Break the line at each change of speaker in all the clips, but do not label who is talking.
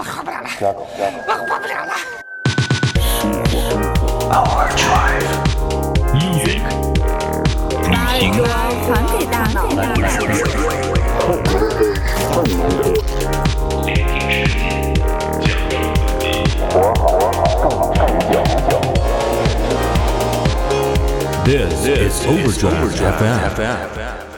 我活不了了，我活不了了。
Our Drive Music，
把主传给大脑。
This is Overdrive FM.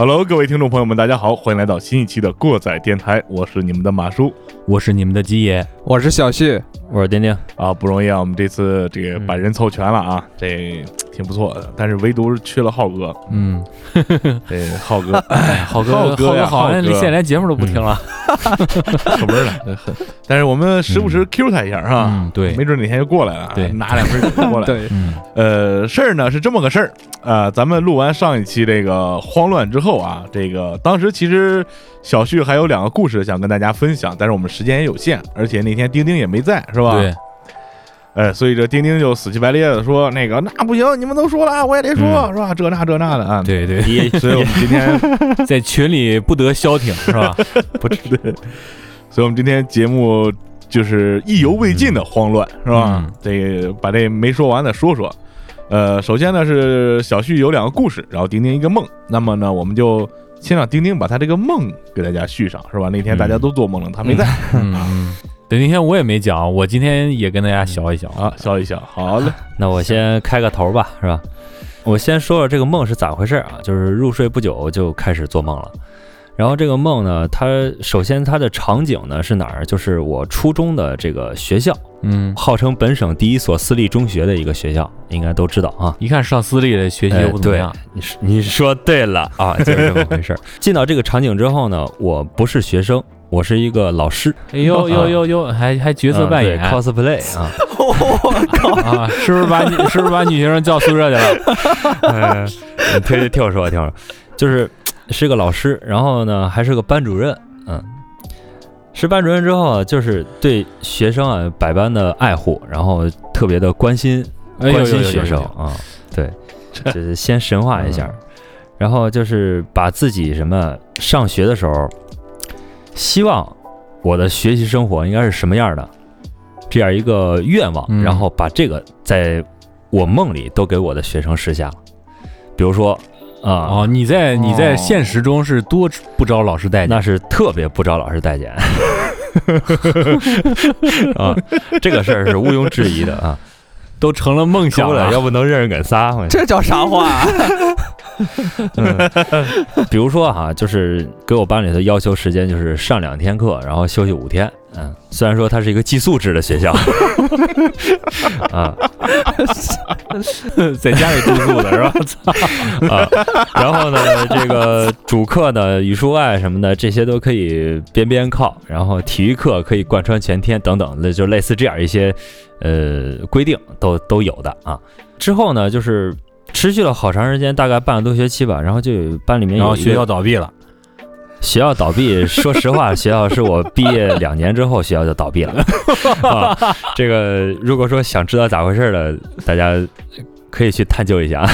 Hello，各位听众朋友们，大家好，欢迎来到新一期的过载电台，我是你们的马叔。
我是你们的鸡爷，
我是小旭，
我是丁丁。
啊，不容易啊，我们这次这个把人凑全了啊，这挺不错的，但是唯独是缺了浩哥，
嗯，
这浩哥。
哎，浩哥，
浩哥呀
好像现在连节目都不听了。
可门了，很但是我们时不时 Q 他一下是吧？
嗯对
没准哪天就过来了，
对
拿两瓶酒过来。
对，
嗯
呃，事儿呢是这么个事儿，呃，咱们录完上一期这个慌乱之后啊，这个当时其实小旭还有两个故事想跟大家分享，但是我们时间也有限，而且那天丁丁也没在，是吧？
对，
呃，所以这丁丁就死乞白咧的说，那个那不行，你们都说了，我也得说，
嗯
是吧？这那这那的啊。，
对对，
所以我们今天，
在群里不得消停是吧？
不是对，所以我们今天节目就是意犹未尽的慌乱，是吧？
嗯
这个把这没说完的说说。呃，首先呢是小旭有两个故事，然后丁丁一个梦。那么呢，我们就先让丁丁把他这个梦给大家续上，是吧？那天大家都做梦了，他没在。
对，那天我也没讲，我今天也跟大家小一小
啊，。笑一笑。好嘞，
那我先开个头吧，是吧？我先说说这个梦是咋回事啊？就是入睡不久就开始做梦了。然后这个梦呢，它首先它的场景呢是哪儿？就是我初中的这个学校，
嗯，
号称本省第一所私立中学的一个学校，应该都知道啊。
一看上私立的学习不怎么样。，
你说你说对了啊，就是这么回事儿。进到这个场景之后呢，我不是学生，我是一个老师，
哎呦呦呦呦，还还角色扮演。
cosplay 啊。我靠啊？
是不是把你 是不是把女学生叫宿舍去了？
嗯，你听听我说，听我说，就是是个老师，然后呢还是个班主任，嗯，是班主任之后啊，就是对学生啊百般的爱护，然后特别的关心关心学生啊，对，就是先神话一下，然后就是把自己什么上学的时候，希望我的学习生活应该是什么样的，这样一个愿望，
嗯
然后把这个在我梦里都给我的学生实现了。比如说啊、
哦，你在你在
哦
现实中是多不招老师待见
那是特别不招老师待见 啊，这个事儿是毋庸置疑的啊。
都成了梦想
够了，
了。
要不能认人梗仨。我
这叫啥话、啊？
比如说哈、就是给我班里头要求时间就是上两天课，然后休息五天。嗯，虽然说它是一个寄宿制的学校，啊
在家里住宿的是吧？操！
啊，然后呢，这个主课呢，语数外什么的，这些都可以边边靠，然后体育课可以贯穿全天等等的，就类似这样一些呃规定都都有的啊。之后呢，就是持续了好长时间，大概半个多学期吧，然后就有班里面
然后学校倒闭了，
学校倒闭，说实话，学校是我毕业两年之后学校就倒闭了。啊，这个如果说想知道咋回事的，大家可以去探究一下。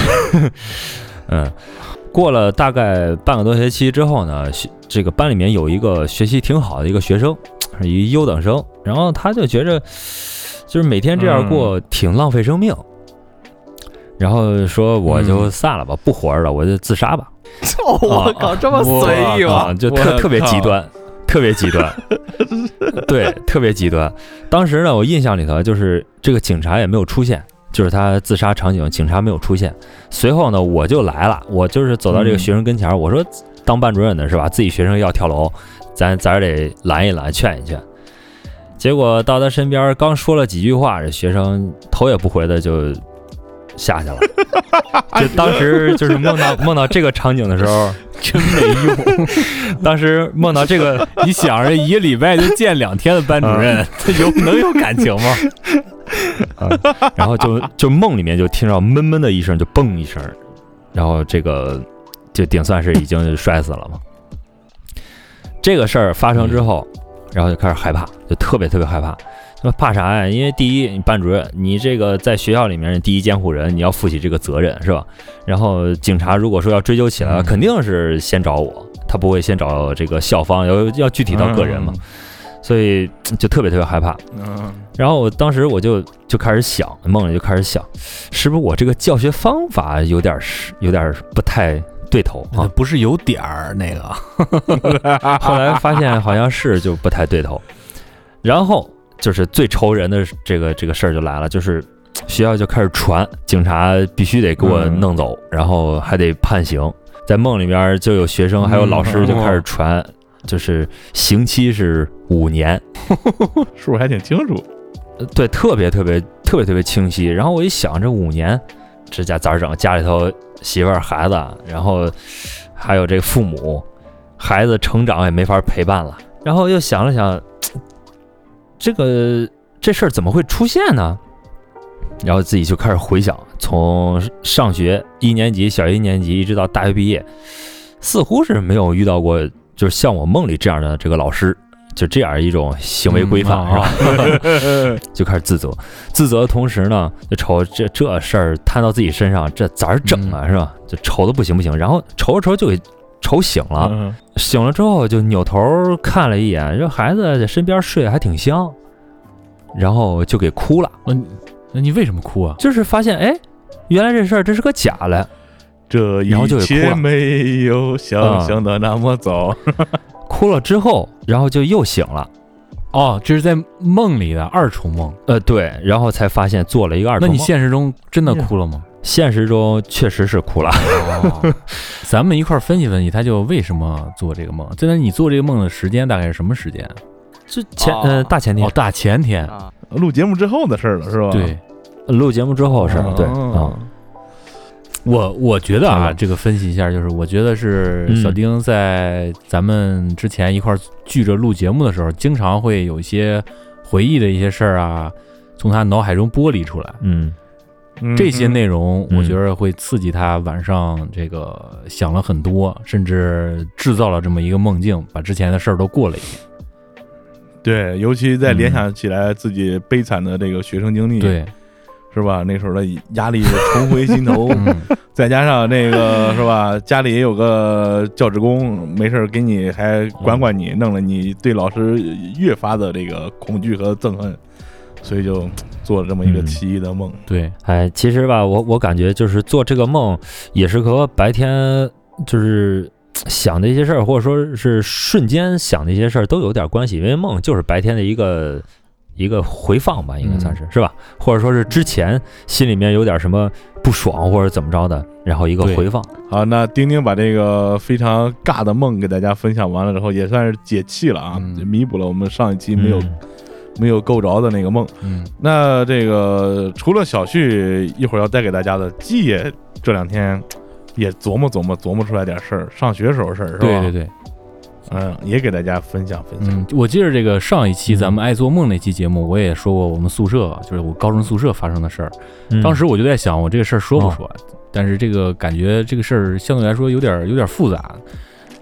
嗯，过了大概半个多学期之后呢，学这个班里面有一个学习挺好的一个学生，是一优等生，然后他就觉着就是每天这样过挺浪费生命。然后说我就散了吧，不活着了，我就自杀吧。
我靠，这么随意
啊，
吗？
就特特别极端，特别极端，对，特别极端。当时呢，我印象里头就是这个警察也没有出现，就是他自杀场景，警察没有出现。随后呢，我就来了，我就是走到这个学生跟前儿，我说当班主任的是吧？自己学生要跳楼，咱咱得拦一拦，劝一劝。结果到他身边刚说了几句话，这学生头也不回的就下去了。就当时就是梦到梦到这个场景的时候，
真没用。
当时梦到这个，
你想着一个礼拜就见两天的班主任，他有能有感情吗？
然后就就梦里面就听到闷闷的一声，就嘣一声，然后这个就顶算是已经摔死了嘛。这个事儿发生之后，然后就开始害怕，就特别特别害怕。说怕啥呀？因为第一，你班主任，你这个在学校里面第一监护人，你要负起这个责任，是吧？然后警察如果说要追究起来，
嗯
肯定是先找我，他不会先找这个校方，要要具体到个人嘛，所以就特别特别害怕。
嗯，
然后我当时我就就开始想，梦里就开始想，是不是我这个教学方法有点是有点不太对头啊？
不是有点儿那个，
后来发现好像是就不太对头，然后就是最愁人的这个这个事儿就来了，就是学校就开始传，警察必须得给我
嗯
弄走，然后还得判刑。在梦里边就有学生还有老师就开始传，就是刑期是五年，
数还挺清楚。
呃对，特别特别特别特别清晰。然后我一想，这五年，这家咋整？家里头媳妇儿、孩子，然后还有这父母，孩子成长也没法陪伴了。然后又想了想，这个这事儿怎么会出现呢？然后自己就开始回想，从上学一年级、小一年级一直到大学毕业，似乎是没有遇到过，就是像我梦里这样的这个老师，就这样一种行为规范，
嗯
是吧？就开始自责，自责的同时呢，就瞅这这事儿摊到自己身上，这咋整啊，是吧？就愁的不行不行，然后愁着愁着就给愁醒了，
嗯
醒了之后就扭头看了一眼，这孩子在身边睡得还挺香，然后就给哭了，
那你为什么哭啊？
就是发现哎，原来这事儿这是个假的，
这
然后就给哭
一切
了
没有想象的那么糟。
哭了之后，然后就又醒了，
哦，这是在梦里的二重梦。
呃，对，然后才发现做了一个二重梦那你。
现实中真的哭了吗？
现实中确实是哭了，
哦，咱们一块儿分析分析，他就为什么做这个梦？现在你做这个梦的时间大概是什么时间？
就前呃大前天。
哦，大前天。
啊，
录节目之后的事儿了，是吧？
对，
录节目之后是对啊。
哦，
我我觉得啊，
嗯
这个分析一下，就是我觉得是
嗯。
小丁在咱们之前一块儿聚着录节目的时候，经常会有一些回忆的一些事儿啊，从他脑海中剥离出来。
嗯
嗯
这些内容，
嗯
我觉得会刺激他晚上这个想了很多，甚至制造了这么一个梦境，把之前的事儿都过了一遍。
对，尤其在联
嗯
想起来自己悲惨的这个学生经历，，
对，
是吧？那时候的压力重回心头，
嗯，
再加上那个是吧，家里也有个教职工，没事儿给你还管管你，弄了你对老师越发的这个恐惧和憎恨，所以就做了这么一个
嗯
奇异的梦。
对，
哎，其实吧，我我感觉就是做这个梦，也是和白天就是想的一些事儿，或者说是瞬间想的一些事儿都有点关系，因为梦就是白天的一个一个回放吧，应该算是、是吧？或者说是之前心里面有点什么不爽或者怎么着的，然后一个回放。
好，那丁丁把这个非常尬的梦给大家分享完了之后，也算是解气了啊，
嗯
弥补了我们上一期没有、
嗯
没有够着的那个梦。
嗯，
那这个除了小旭一会儿要带给大家的，季也这两天也琢磨琢磨琢磨出来点事儿，上学时候事儿是吧？
对对对，
嗯，也给大家分享分享。
嗯，我记得这个上一期
嗯
咱们爱做梦那期节目，我也说过我们宿舍，就是我高中宿舍发生的事儿。
嗯
当时我就在想，我这个事儿说不说？但是这个感觉这个事儿相对来说有点有点复杂。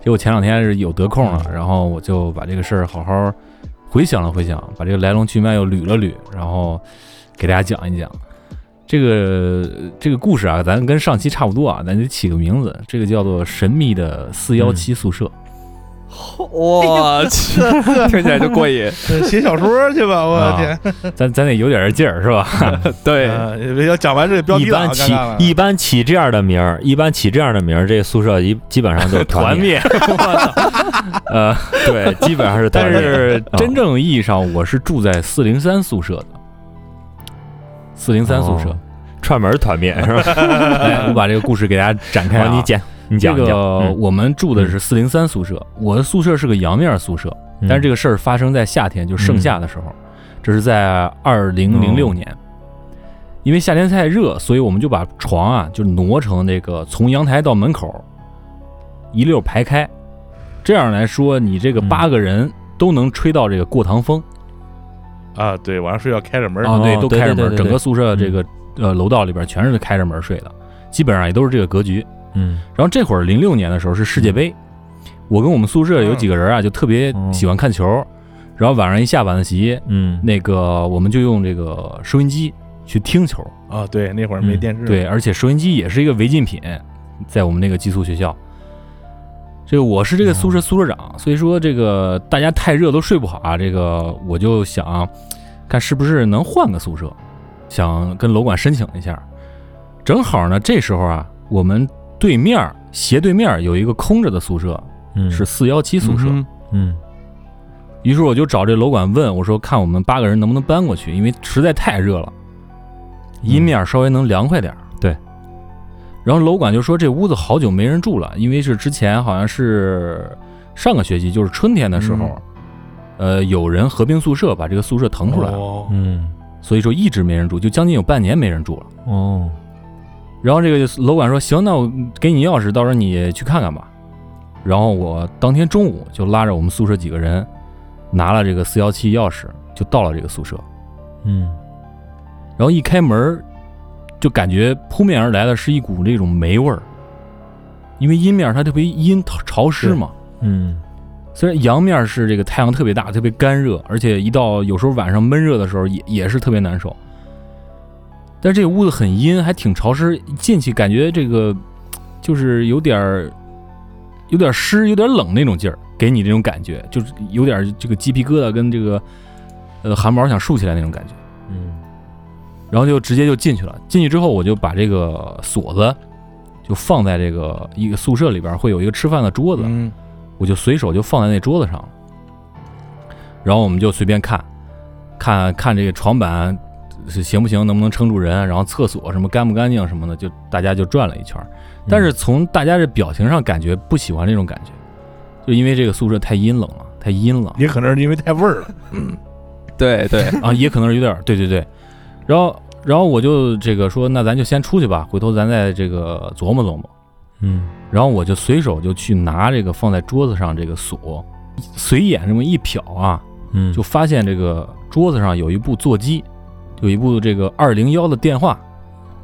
结果前两天是有得空了，然后我就把这个事儿好好回想了回想，把这个来龙去脉又捋了捋，然后给大家讲一讲。这个这个故事啊，咱跟上期差不多啊，咱得起个名字，这个叫做《神秘的四幺七宿舍》。
我去，听 起来就过瘾。
写小说去吧，我
啊
天！
咱咱得有点劲儿是吧？
对，
呃要讲完这个标题了，
一般起一般起这样的名儿，一般起这样的名儿，这宿舍一基本上就团灭。呃，对，基本上是
但。是
啊
真正意义上，我是住在四零三宿舍的。四零三宿舍
哦，串门团灭是吧？
来，我把这个故事给大家展开啊。
你讲，你
这个。
嗯。
我们住的是四零三宿舍，我的宿舍是个阳面宿舍，
嗯。
但是这个事儿发生在夏天，就盛夏的时候，这是在二零零六年。因为夏天太热，所以我们就把床啊就挪成那个从阳台到门口一溜排开，这样来说，你这个
嗯。
八个人都能吹到这个过堂风。
啊，对，晚上睡觉开着门儿。
啊，对，
哦
都开着门，整个宿舍这个呃楼道里边全是开着门睡的，基本上也都是这个格局。
嗯
然后这会儿零六年的时候是世界杯，我跟我们宿舍有几个人啊，就特别喜欢看球，然后晚上一下晚自习，
嗯
那个我们就用这个收音机去听球，
啊，对，那会儿没
嗯
电视，
对，而且收音机也是一个违禁品，在我们那个寄宿学校。这个我是这个宿舍宿舍长，所以说这个大家太热都睡不好啊，这个我就想看是不是能换个宿舍，想跟楼管申请一下。正好呢，这时候啊，我们对面儿斜对面儿有一个空着的宿舍，
嗯
是四幺七宿舍。
嗯
嗯
于是我就找这楼管问我说，看我们八个人能不能搬过去，因为实在太热了，阴面稍微能凉快点儿。
对。
然后楼管就说这屋子好久没人住了，因为是之前好像是上个学期，就是春天的时候，呃，有人合并宿舍把这个宿舍腾出来了，
哦
嗯
所以说一直没人住，就将近有半年没人住了。
哦
然后这个楼管说行，那我给你钥匙，到时候你去看看吧。然后我当天中午就拉着我们宿舍几个人，拿了这个四幺七钥匙，就到了这个宿舍。
嗯
然后一开门，就感觉扑面而来的是一股那种霉味儿，因为阴面它特别阴潮湿嘛。
嗯
虽然阳面是这个太阳特别大，特别干热，而且一到有时候晚上闷热的时候也也是特别难受。但是这个屋子很阴，还挺潮湿，一进去感觉这个就是有点儿有点湿、有点冷那种劲儿，给你这种感觉，就是有点这个鸡皮疙瘩跟这个呃汗毛想竖起来那种感觉。
嗯
然后就直接就进去了。进去之后，我就把这个锁子就放在这个一个宿舍里边会有一个吃饭的桌子，
嗯
我就随手就放在那桌子上了。然后我们就随便看，看看这个床板是行不行，能不能撑住人，然后厕所什么干不干净什么的，就大家就转了一圈儿。但是从大家这表情上感觉不喜欢这种感觉，就因为这个宿舍太阴冷了，太阴了。
也可能是因为太味儿了，嗯
对对，
啊，也可能是有点儿，对对对。然后，然后我就这个说，那咱就先出去吧，回头咱再这个琢磨琢磨。
嗯
然后我就随手就去拿这个放在桌子上这个锁，随眼这么一瞟啊，
嗯
就发现这个桌子上有一部座机，有一部这个二零幺的电话。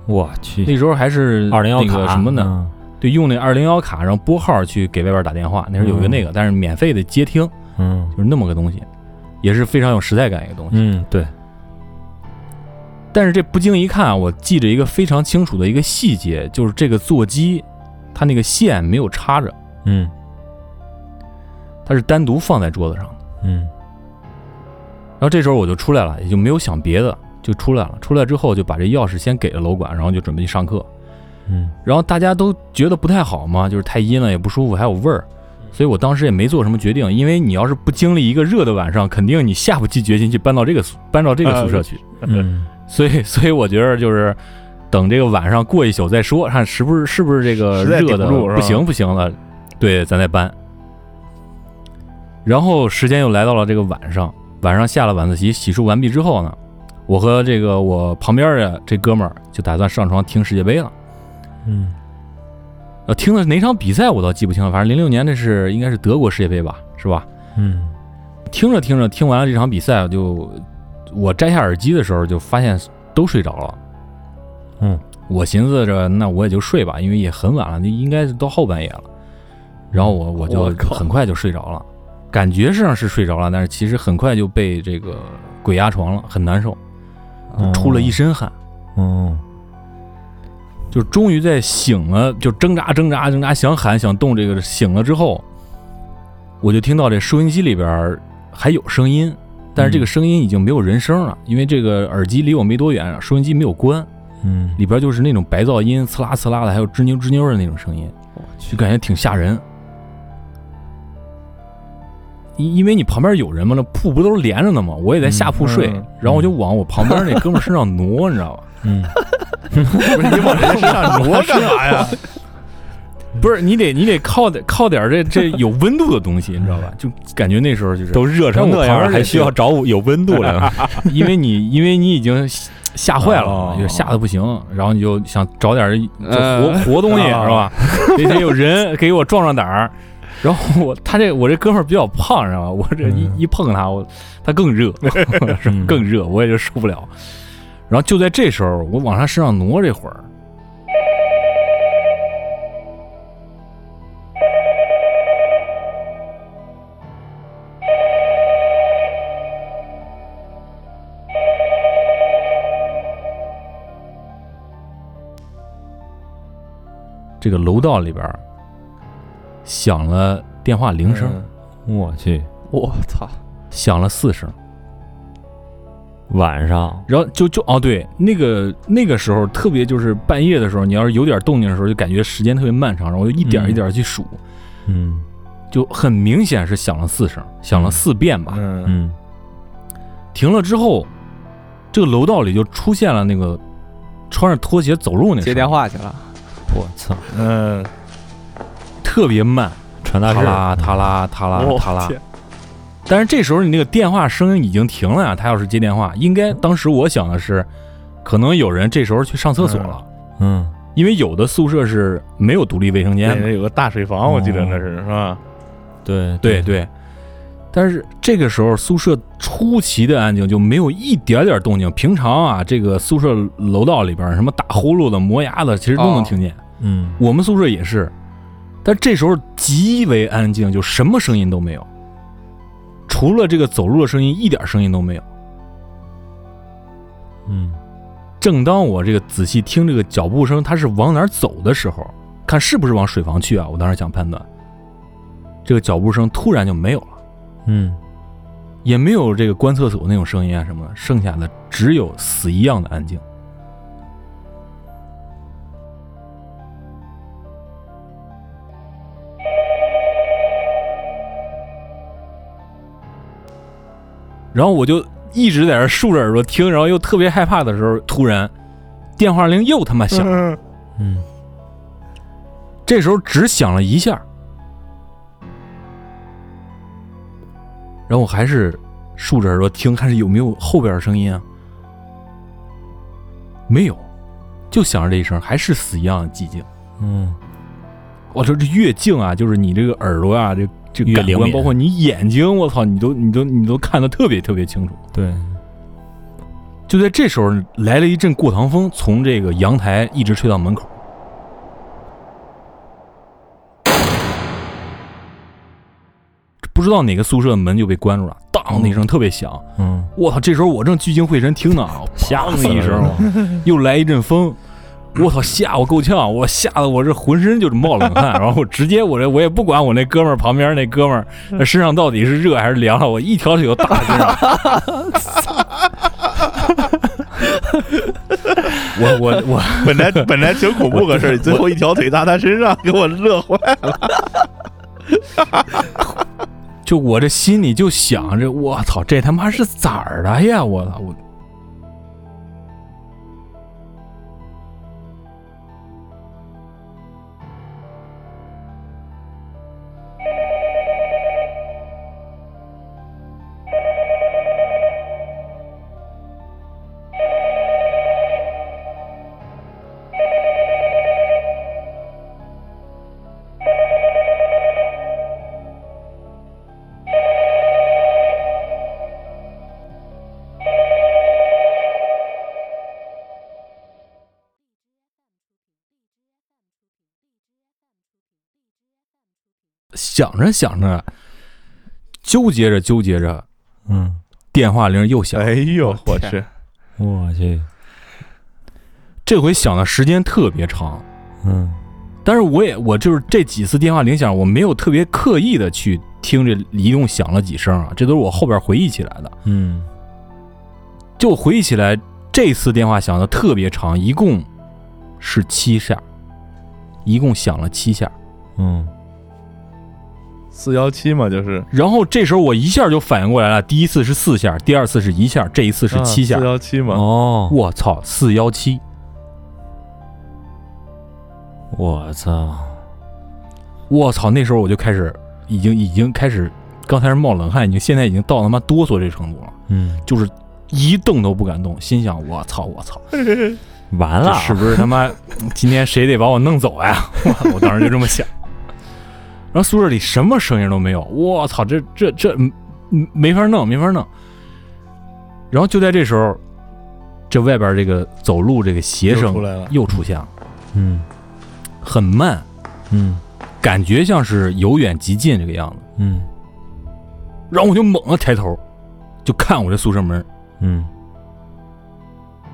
我去
那时候还是
二零幺
那个
卡
什么呢？
呢？
对，用那二零幺卡，然后拨号去给外边打电话。那时候有一个那个，但是免费的接听，
嗯
就是那么个东西，也是非常有时代感一个东西。
嗯对
但是这不经一看啊，我记着一个非常清楚的一个细节，就是这个座机，它那个线没有插着，
嗯
它是单独放在桌子上的。
嗯
然后这时候我就出来了，也就没有想别的，就出来了。出来之后就把这钥匙先给了楼管，然后就准备去上课。
嗯
然后大家都觉得不太好嘛，就是太阴了也不舒服，还有味儿，所以我当时也没做什么决定，因为你要是不经历一个热的晚上，肯定你下不去决心去搬到这个宿搬到这个宿舍去。
嗯
所以，所以我觉得就是等这个晚上过一宿再说，看是不是是不是这个热的
不
行不行了，对，咱再搬。然后时间又来到了这个晚上，晚上下了晚自习，洗漱完毕之后呢，我和这个我旁边的这哥们儿就打算上床听世界杯了。
嗯
呃，听的是哪场比赛我倒记不清了，反正零六年那是应该是德国世界杯吧，是吧？
嗯
听着听着，听完了这场比赛，就我摘下耳机的时候就发现都睡着了。
嗯，
我寻思着那我也就睡吧，因为也很晚了，应该是到后半夜了。然后我我就很快就睡着了，感觉上是睡着了，但是其实很快就被这个鬼压床了，很难受，就出了一身汗。
哦
就终于在醒了，就挣扎挣扎挣扎，想喊想动，这个醒了之后，我就听到这收音机里边还有声音，但是这个声音已经没有人声了，因为这个耳机离我没多远，收音机没有关，
嗯
里边就是那种白噪音，刺啦刺啦的，还有吱扭吱扭的那种声音，就感觉挺吓人。因因为你旁边有人嘛，那铺不都是连着的嘛，我也在下铺睡，
嗯
然后我就往我旁边那哥们儿身上挪，你知道吧？
嗯
不是你往人身上挪 干嘛呀？
不是你得你得靠点靠点这这有温度的东西，你知道吧？就感觉那时候就是
都热成那样，还需要找有温度了。
因为你因为你已经吓坏了就吓得不行，然后你就想找点活
呃
活东西
啊
是吧？得得有人给我壮壮胆儿。然后我他这我这哥们比较胖你知道吗我这一一碰他我他更热 更热我也就受不了。然后就在这时候我往他身上挪这会儿这个楼道里边响了电话铃声，
我去，
我操，
响了四声。
晚上，
然后就就哦，对，那个那个时候特别就是半夜的时候，你要是有点动静的时候，就感觉时间特别漫长，然后我就一点一点去数，
嗯。
就很明显是响了四声，响了四遍吧。
嗯。
嗯。
停了之后，这个楼道里就出现了那个穿着拖鞋走路那
接电话去了，
我操，
嗯，
特别慢，
传达室，
塔拉塔拉塔拉。但是这时候你那个电话声音已经停了呀，他要是接电话，应该当时我想的是，可能有人这时候去上厕所了，
嗯
因为有的宿舍是没有独立卫生间的。
那有个大水房，我记得那是是吧？
对
对对，但是这个时候宿舍出奇的安静，就没有一点点动静。平常啊，这个宿舍楼道里边什么打呼噜的、磨牙的，其实都能
哦
听见。
嗯
我们宿舍也是，但这时候极为安静，就什么声音都没有，除了这个走路的声音，一点声音都没有。
嗯
正当我这个仔细听这个脚步声，它是往哪儿走的时候，看是不是往水房去啊？我当时想判断，这个脚步声突然就没有了。
嗯
也没有这个关厕所那种声音啊什么的，剩下的只有死一样的安静。然后我就一直在这竖着耳朵听，然后又特别害怕的时候，突然电话铃又他妈响了，
嗯
这时候只响了一下，然后我还是竖着耳朵听，看是有没有后边的声音啊。没有，就响着这一声，还是死一样的寂静。
嗯
我说这越静啊，就是你这个耳朵啊，这这感官，包括你眼睛，我操，你都你都你都看得特别特别清楚。
对，
就在这时候，来了一阵过堂风，从这个阳台一直吹到门口。不知道哪个宿舍的门就被关住了，当的一声特别响。
嗯
我操！这时候我正聚精会神听呢，
吓死了
砰的一声，又来一阵风，我操，吓我够呛！我吓得我这浑身就是冒冷汗，然后我直接我这我也不管我那哥们儿旁边那哥们儿那身上到底是热还是凉了，我一条腿就打身上。我我我
本来本来挺恐怖个事儿，最后一条腿搭他身上，给我乐坏了。
就我这心里就想着，我操，这他妈是咋儿的呀？我操，我想着想着，纠结着纠结着，
嗯，
电话铃又响。了。
哎呦，我去，
我去，
这回响的时间特别长，
嗯。
但是我也我就是这几次电话铃响，我没有特别刻意的去听这一共响了几声啊，这都是我后边回忆起来的。
嗯。
就回忆起来，这次电话响的特别长，一共是七下，一共响了七下。
嗯
四幺七嘛，就是
然后这时候我一下就反应过来了，第一次是四下，第二次是一下，这一次是七下
四。幺七嘛。
哦，
我操，四幺七！
我操，
我操，那时候我就开始，已经已经开始，刚才是冒冷汗，已经现在已经到他妈哆嗦这程度了，
嗯，
就是一动都不敢动，心想我操我操，
完了，
这是不是他妈今天谁得把我弄走呀？我 我当时就这么想。然后宿舍里什么声音都没有，我操，这这这没法弄，没法弄。然后就在这时候，这外边这个走路这个鞋声
又出来了
又出现了，
嗯
很慢，
嗯
感觉像是由远及近这个样子。
嗯
然后我就猛地抬头，就看我这宿舍门，
嗯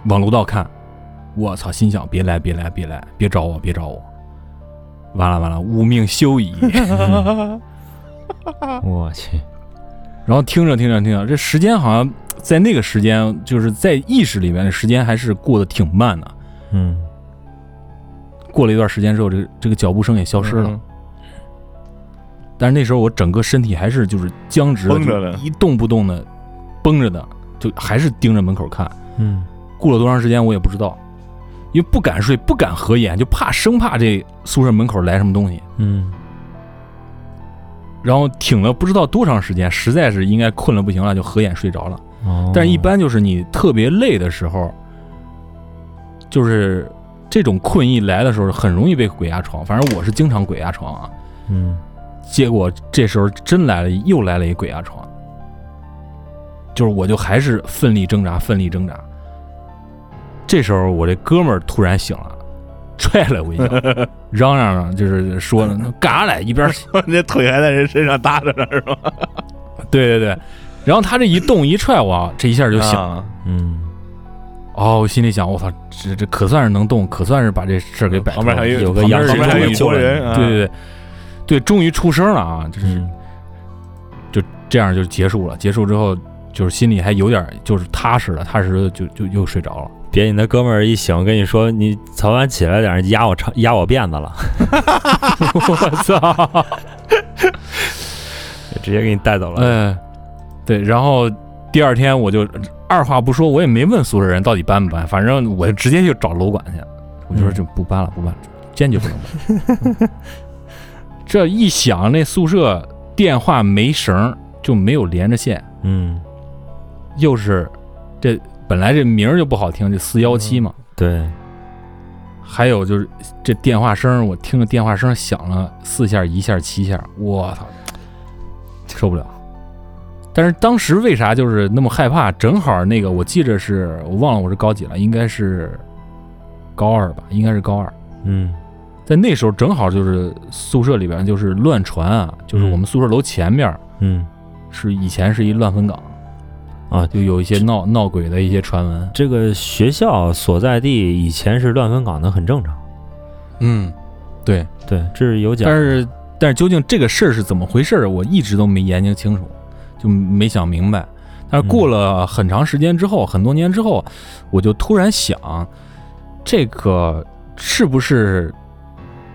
往楼道看。我操，心想别来别来别来，别找我别找我。完了完了，吾命休矣。
我去，
然后听着听着听着，这时间好像在那个时间，就是在意识里面的时间还是过得挺慢的。
嗯
过了一段时间之后，这个这个脚步声也消失了。
嗯
但是那时候我整个身体还是就是僵直的，
着的
一动不动的，绷着的，就还是盯着门口看。
嗯
过了多长时间我也不知道，因为不敢睡，不敢合眼，就怕生怕这宿舍门口来什么东西。
嗯
然后挺了不知道多长时间，实在是应该困了不行了，就合眼睡着了。
哦，
但是一般就是你特别累的时候，就是这种困意来的时候，很容易被鬼压床。反正我是经常鬼压床啊。
嗯
结果这时候真来了，又来了一鬼压床，就是我就还是奋力挣扎，奋力挣扎。这时候我这哥们儿突然醒了，踹了我一脚，嚷嚷嚷就是说呢，干啥来？一边说
那腿还在人身上搭着呢，是吧？
对对对，然后他这一动一踹我，这一下就醒了。
啊
嗯
哦，我心里想，我操，这这可算是能动，可算是把这事儿给摆平了。
旁边还有
有个
旁边
阳
旁边还有一
气终于
拨人，啊
对对对，对，终于出声了啊！就是
嗯
就这样就结束了。结束之后，就是心里还有点就是踏实了，踏实的就就又睡着了。
别你那哥们儿一醒跟你说你早晚起来点儿压我长压我辫子了，
我操！
直接给你带走了。
嗯，对，然后第二天我就二话不说，我也没问宿舍人到底搬不搬，反正我就直接就找楼管去，我就说就不搬了，不搬了，坚决不能搬。这一想，那宿舍电话没绳儿，就没有连着线，
嗯，
又是这本来这名儿就不好听，这四幺七嘛，
对，
还有就是这电话声，我听着电话声响了四下、一下、七下，我操，受不了。但是当时为啥就是那么害怕？正好那个我记着是我忘了我是高几了，应该是高二吧，应该是高二。
嗯
在那时候正好就是宿舍里边就是乱传啊，就是我们宿舍楼前面
嗯
是以前是一乱坟岗，
啊，
就有一些闹闹鬼的一些传闻。
这个学校所在地以前是乱坟岗的，很正常。
嗯，对。
对，这是有讲。
但是但是究竟这个事儿是怎么回事儿，我一直都没研究清楚，就没想明白。但是过了很长时间之后，很多年之后，我就突然想，这个是不是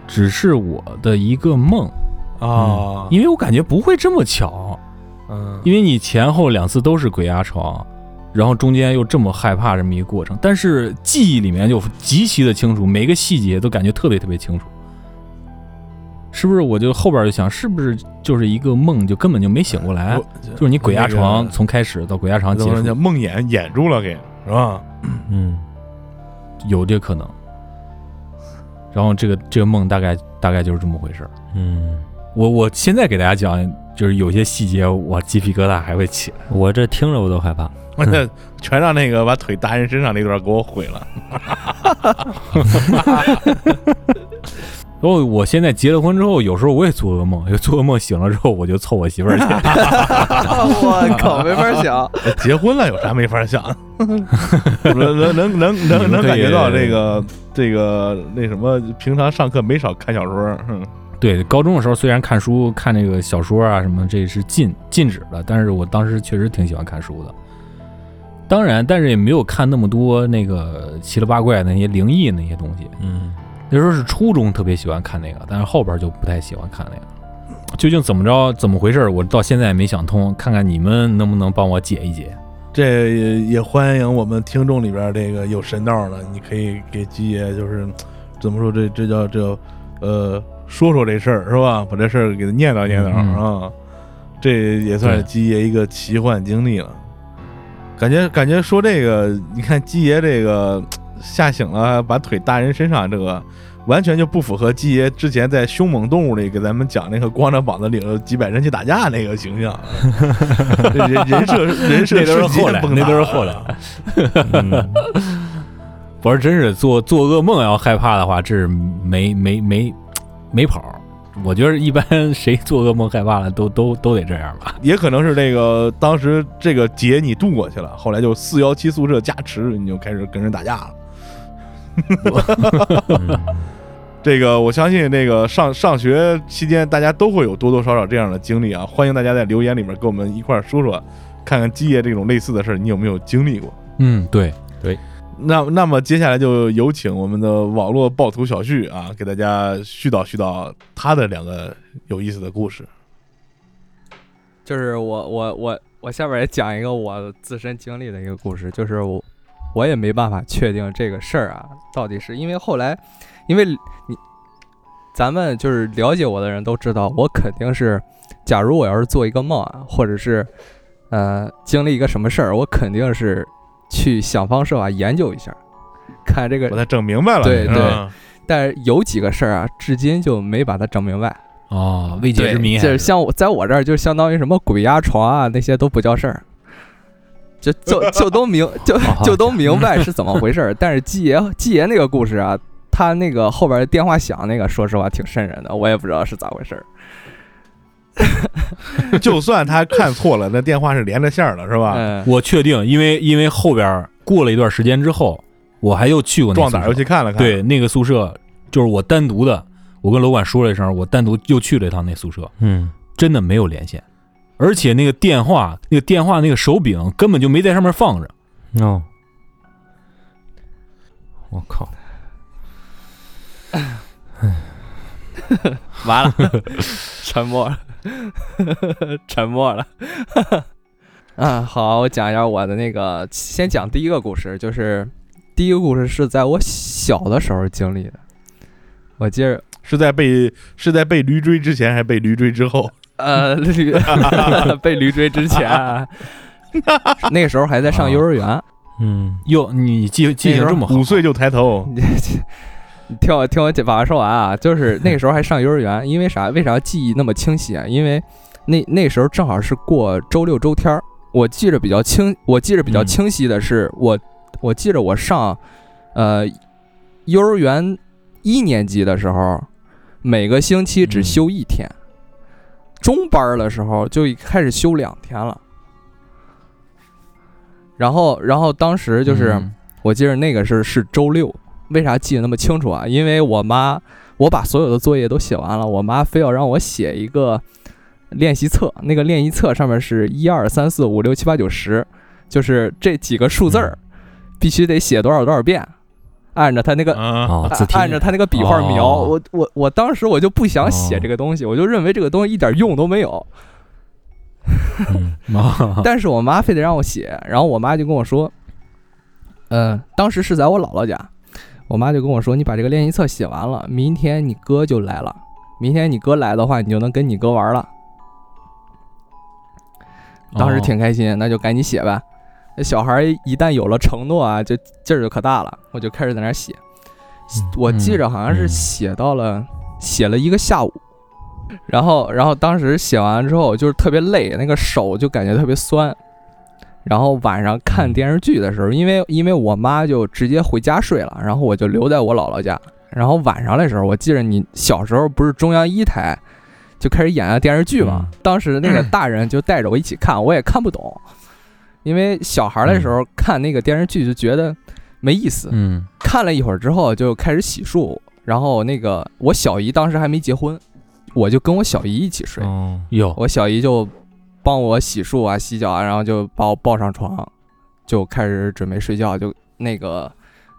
只是我的一个梦？
啊，
因为我感觉不会这么巧，
嗯，
因为你前后两次都是鬼压床，然后中间又这么害怕这么一个过程，但是记忆里面就极其的清楚，每个细节都感觉特别特别清楚。是不是我就后边就想，是不是就是一个梦，就根本就没醒过来？就是你鬼压床从开始到鬼压床结束
叫，梦魇掩住了给是吧？
嗯
有这可能。然后这个这个梦大概大概就是这么回事儿。
嗯，
我我现在给大家讲，就是有些细节，我鸡皮疙瘩还会起来。
我这听着我都害怕。
我这全让那个把腿搭人身上那段给我毁了。
然 后我现在结了婚之后，有时候我也做噩梦，有做噩梦醒了之后，我就凑我媳妇儿去。
我靠，没法想。
结婚了有啥没法想？能能能能能能感觉到这个这个那什么，平常上课没少看小说，嗯
对，高中的时候虽然看书看那个小说啊什么，这是禁禁止的，但是我当时确实挺喜欢看书的。当然，但是也没有看那么多那个奇了八怪的那些灵异那些东西。
嗯
那时候是初中特别喜欢看那个，但是后边就不太喜欢看那个。究竟怎么着，怎么回事？我到现在也没想通，看看你们能不能帮我解一解。
这也也欢迎我们听众里边这个有神道的，你可以给鸡爷就是怎么说这这叫这呃说说这事儿是吧？把这事儿给他念叨念叨
嗯
啊，这也算是
对
鸡爷一个奇幻经历了。感觉感觉说这个，你看鸡爷这个吓醒了，把腿搭人身上，这个完全就不符合鸡爷之前在凶猛动物里给咱们讲那个光着膀子领着几百人去打架那个形象。这 人人设人设
那都是后来那都是后来
嗯，
不是，真是做做噩梦要害怕的话，这是没没没没跑。我觉得一般 谁做噩梦害怕了，都都都得这样吧。
也可能是这个当时这个劫你渡过去了，后来就四幺七宿舍加持，你就开始跟人打架了。
嗯
这个我相信，那个上上学期间，大家都会有多多少少这样的经历啊。欢迎大家在留言里面跟我们一块儿说说，看看基爷这种类似的事儿，你有没有经历过？
嗯，对对，
那那么接下来就有请我们的网络暴徒小旭啊，给大家絮叨絮叨他的两个有意思的故事。
就是我我我我下边也讲一个我自身经历的一个故事，就是我我也没办法确定这个事儿啊，到底是因为后来，因为你咱们就是了解我的人都知道，我肯定是，假如我要是做一个梦啊，或者是呃经历一个什么事儿，我肯定是去想方设法研究一下，看这个。
把它整明白了，
对
是吧
但是有几个事儿啊，至今就没把它整明白。
哦，未解之谜
就是像我在我这儿，就相当于什么鬼压床啊，那些都不叫事儿，就就 就都明就就都明白是怎么回事儿。但是季爷季爷那个故事啊，他那个后边电话响那个，说实话挺瘆人的，我也不知道是咋回事儿。
就算他看错了，那电话是连着线儿的，是吧？
嗯，
我确定，因为因为后边过了一段时间之后，我还又去过那
壮胆儿又
宿舍
去看了看，
对，那个宿舍就是我单独的，我跟楼管说了一声，我单独又去了一趟那宿舍，
嗯，
真的没有连线，而且那个电话那个电话那个手柄根本就没在上面放着。
哦，我靠，
完了，沉默了，沉默了。啊，好，我讲一下我的那个，先讲第一个故事，就是第一个故事是在我小的时候经历的。我记着，
是在被是在被驴追之前，还是被驴追之后？
呃，驴 被驴追之前啊，那个时候还在上幼儿园。
嗯，
哟，你记记性这么好，
五岁就抬头，
听我听我把话说完啊，就是那个时候还上幼儿园，因为啥？为啥记忆那么清晰啊？因为那那时候正好是过周六周天儿，我记着比较清，我记着比较
嗯
清晰的是，我我记着我上呃幼儿园一年级的时候，每个星期只
嗯
休一天，中班儿的时候就开始休两天了。然后，然后当时就是，
嗯
我记得那个是是周六，为啥记得那么清楚啊？因为我妈，我把所有的作业都写完了，我妈非要让我写一个练习册，那个练习册上面是一二三四五六七八九十，就是这几个数字儿，必须得写多少多少遍，按照他那个。按照他那个笔画描，
哦
我我我当时我就不想写这个东西，我就认为这个东西一点用都没有。但是我妈非得让我写，然后我妈就跟我说，嗯、当时是在我姥姥家，我妈就跟我说，你把这个练习册写完了，明天你哥就来了，明天你哥来的话，你就能跟你哥玩了。当时挺开心，那就赶紧写呗。那小孩一旦有了承诺啊，就劲儿就可大了，我就开始在那儿写。我记着好像是
嗯
写到了，写了一个下午，然后然后当时写完之后就是特别累，那个手就感觉特别酸。然后晚上看电视剧的时候，因为因为我妈就直接回家睡了，然后我就留在我姥姥家。然后晚上的时候，我记着你小时候不是中央一台就开始演的电视剧嘛？当时那个大人就带着我一起看，我也看不懂，因为小孩的时候看那个电视剧就觉得没意思。
嗯
看了一会儿之后就开始洗漱，然后那个我小姨当时还没结婚，我就跟我小姨一起睡，
哦，
哟，
我小姨就帮我洗漱啊、洗脚啊，然后就把我抱上床，就开始准备睡觉，就那个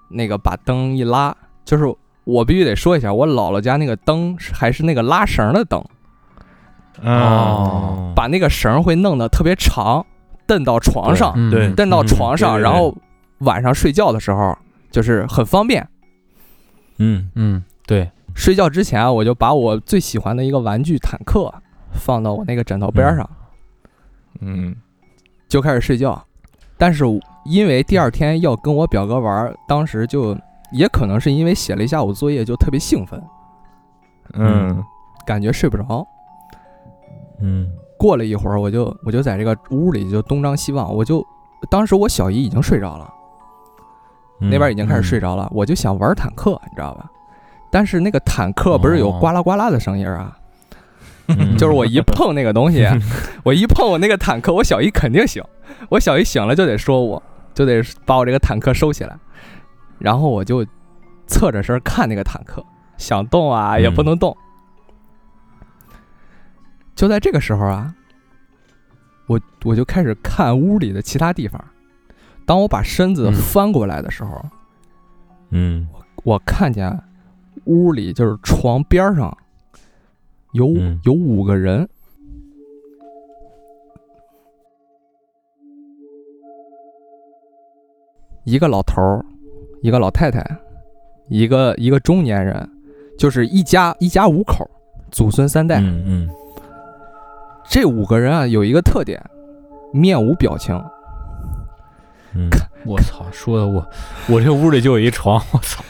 那个把灯一拉，就是我必须得说一下，我姥姥家那个灯是还是那个拉绳的灯，
哦，
把那个绳会弄得特别长，蹬到床上，
嗯
对
蹬到床上，然后晚上睡觉的时候就是很方便。
嗯
嗯，对，
睡觉之前啊，我就把我最喜欢的一个玩具坦克放到我那个枕头边上，
嗯，
就开始睡觉。但是因为第二天要跟我表哥玩，当时就也可能是因为写了一下午作业，就特别兴奋，
嗯，
感觉睡不着。
嗯。
过了一会儿，我就我就在这个屋里就东张西望，我就当时我小姨已经睡着了，
嗯，
那边已经开始睡着了，我就想玩坦克，你知道吧？但是那个坦克不是有
哦。
呱啦呱啦的声音啊，
嗯
就是我一碰那个东西，我一碰我那个坦克，我小姨肯定醒，我小姨醒了就得说我，就得把我这个坦克收起来，然后我就侧着身看那个坦克，想动啊也不能动。就在这个时候啊，我我就开始看屋里的其他地方。当我把身子
嗯。
翻过来的时候，
嗯。
我看见屋里就是床边上有、
嗯
有五个人，一个老头儿，一个老太太，一个一个中年人，就是一家一家五口，祖孙三代。
嗯嗯
这五个人啊有一个特点，面无表情。
嗯，
我操，说的我我这屋里就有一床，我操，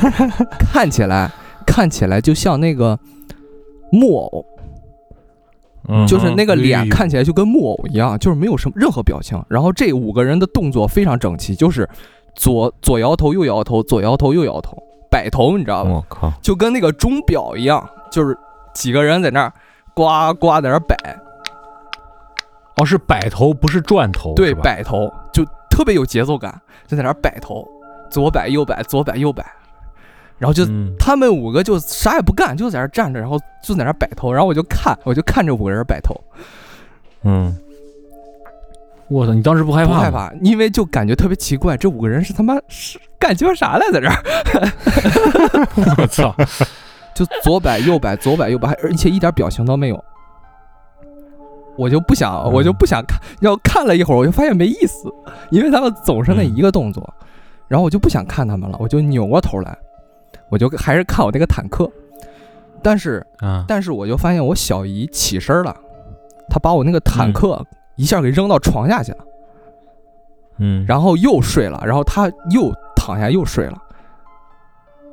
看起来看起来就像那个木偶，
嗯
就是那个脸看起来就跟木偶一样，就是没有什么任何表情。然后这五个人的动作非常整齐，就是左左摇头右摇头，左摇头右摇头，摆头，你知道吗？
我靠，
就跟那个钟表一样，就是几个人在那儿呱呱在那儿摆，
哦是摆头不是转头，
对，摆头就特别有节奏感，就在那儿摆头，左摆右摆，左摆右摆，然后就
嗯
他们五个就啥也不干，就在那儿站着，然后就在那儿摆头，然后我就看，我就看这五个人摆头，
嗯
我操，你当时不害怕？
不害怕，因为就感觉特别奇怪，这五个人是他妈是干鸡巴啥来在这儿？
我操，
就左摆右摆，左摆右摆，而且一点表情都没有。我就不想，我就不想看，然后看了一会儿，我就发现没意思，因为他们总是那一个动作，然后我就不想看他们了，我就扭过头来，我就还是看我那个坦克，但是
啊，
但是我就发现我小姨起身了，她把我那个坦克一下给扔到床下去了，
嗯，
然后又睡了，然后她又躺下又睡了。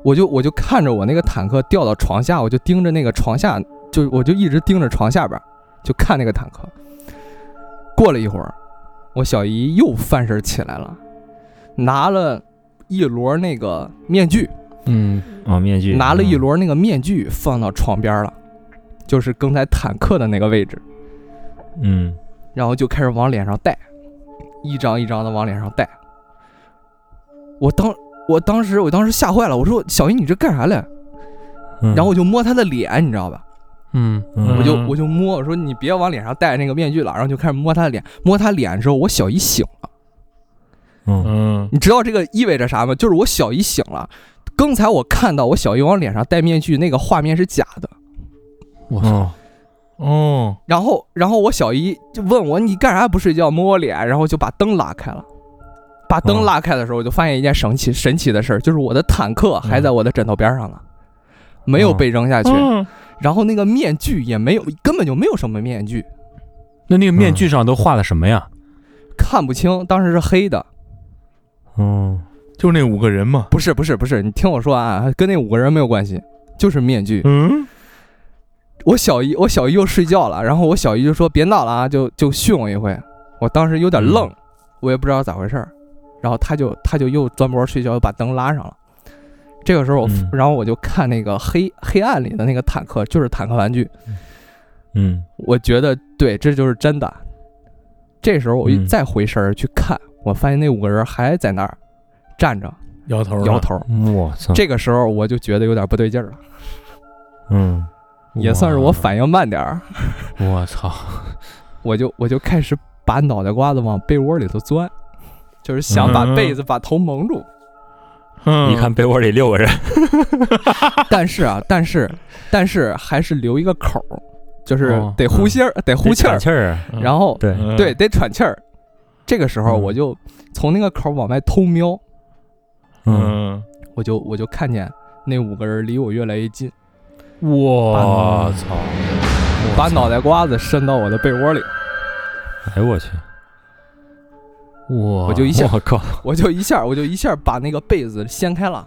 我就我就看着我那个坦克掉到床下，我就盯着那个床下，就我就一直盯着床下边，就看那个坦克。过了一会儿，我小姨又翻身起来了，拿了一摞那个面具，
嗯，
哦，面具
拿了一摞那个面具放到床边了，就是刚才坦克的那个位置，
嗯
然后就开始往脸上戴，一张一张的往脸上戴。我当我当时我当时吓坏了，我说小姨你这干啥嘞？
嗯，
然后我就摸她的脸，你知道吧？
嗯
嗯
我就我就摸，我说你别往脸上戴那个面具了，然后就开始摸她的脸，摸她脸之后，我小姨醒了。
嗯
嗯
你知道这个意味着啥吗？就是我小姨醒了。刚才我看到我小姨往脸上戴面具那个画面是假的，
我操，
哦。
哦
然后然后我小姨就问我你干啥不睡觉摸我脸，然后就把灯拉开了。把灯
哦
拉开的时候，我就发现一件神奇神奇的事儿，就是我的坦克还在我的枕头边上呢，没有被扔下去。
嗯。
然后那个面具也没有，根本就没有什么面具，
那那个面具上都画的什么呀？
看不清。当时是黑的，
哦
就是那五个人嘛，
不是不是不是，你听我说啊，跟那五个人没有关系，就是面具。
嗯
我小姨我小姨又睡觉了，然后我小姨就说别闹了啊，就就训我一回。我当时有点愣，我也不知道咋回事儿，然后他就他就又钻窝睡觉，又把灯拉上了。这个时候我，
嗯
然后我就看那个黑黑暗里的那个坦克，就是坦克玩具，
嗯
我觉得对，这就是真的。这时候我一
嗯
再回身去看，我发现那五个人还在那儿站着
摇头
摇，头。
我操，
这个时候我就觉得有点不对劲儿了，
嗯
也算是我反应慢点儿，
我操，
我就我就开始把脑袋瓜子往被窝里头钻，就是想把
嗯
被子把头蒙住。
嗯
一看被窝里六个人，
但是啊，但是但是还是留一个口儿，就是
哦
得呼吸儿，得呼气儿，
气儿，
嗯
然后
对，
嗯
对，得喘气儿。这个时候
嗯
我就从那个口儿往外偷瞄，
嗯
嗯
我就我就看见那五个人离我越来越近，
我操，
把脑袋瓜子伸到我的被窝里，
哎呦我去，
我
我就一下
我靠，
我就一下 我就一下把那个被子掀开了。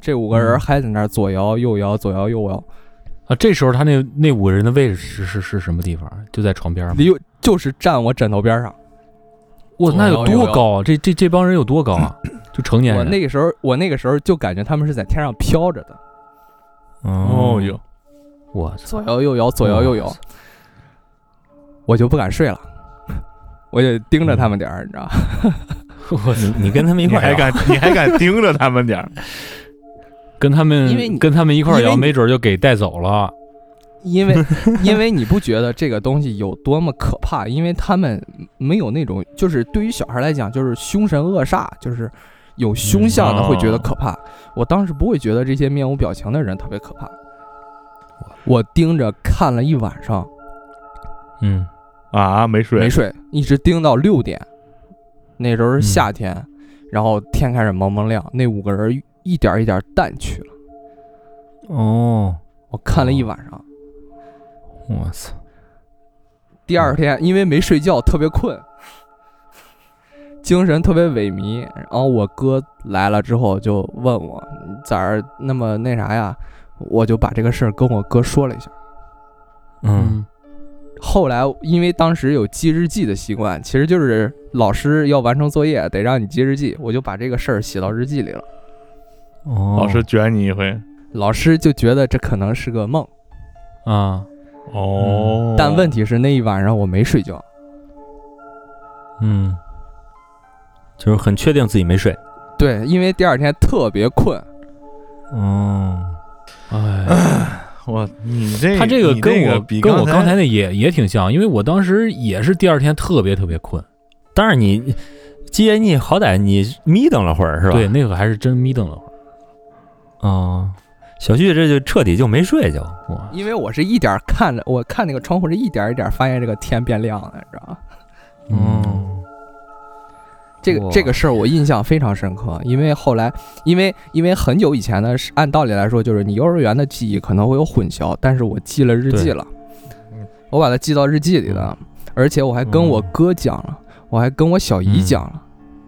这五个人还在那左摇右摇，左摇右摇，
啊，这时候他那那五个人的位置是是是什么地方？就在床边吗？
离就是站我枕头边上。
哇，那有多高啊？这这这帮人有多高啊？就成年人。
我那个时候，我那个时候就感觉他们是在天上飘着的，
哦哟，
我，
左摇右摇，左摇右摇，我就不敢睡了，我就盯着他们点儿，你知道吧？
我
你你跟他们一块
还敢 你还敢盯着他们点儿？
跟他们
因为你
跟他们一块儿摇，没准就给带走了。
因为因为你不觉得这个东西有多么可怕？因为他们没有那种，就是对于小孩来讲，就是凶神恶煞，就是有凶相的
嗯
会觉得可怕。我当时不会觉得这些面无表情的人特别可怕。我盯着看了一晚上，
嗯
啊，没睡，
没睡，一直盯到六点。那时候是夏天，然后天开始蒙蒙亮，那五个人一点一点淡去了。
哦，
我看了一晚上，
我操，
第二天因为没睡觉，特别困，精神特别萎靡。然后我哥来了之后就问我你咋儿那么那啥呀？我就把这个事儿跟我哥说了一下。
嗯，
后来因为当时有记日记的习惯，其实就是老师要完成作业得让你记日记，我就把这个事儿写到日记里了。
哦，
老师卷你一回，
老师就觉得这可能是个梦，
啊，
哦，
但问题是那一晚上我没睡觉。
嗯，就是很确定自己没睡。
对，因为第二天特别困，
嗯，
哎，
我你这
他这个跟我
这个比
跟我刚才
才
那也也挺像，因为我当时也是第二天特别特别困，
但是你基耶你好歹你眯瞪了会儿是吧？
对，，那个还是真眯瞪了会儿。
哦，小旭这就彻底就没睡就，
哇，
因为我是一点儿看着，我看那个窗户是一点儿一点儿发现这个天变亮的，知道吗？
嗯，哇
这个这个事儿我印象非常深刻，因为后来，因为因为很久以前呢，是按道理来说，就是你幼儿园的记忆可能会有混淆，但是我记了日记了
嗯，
我把它记到日记里了，而且我还跟我哥讲了，我还跟我小姨讲了。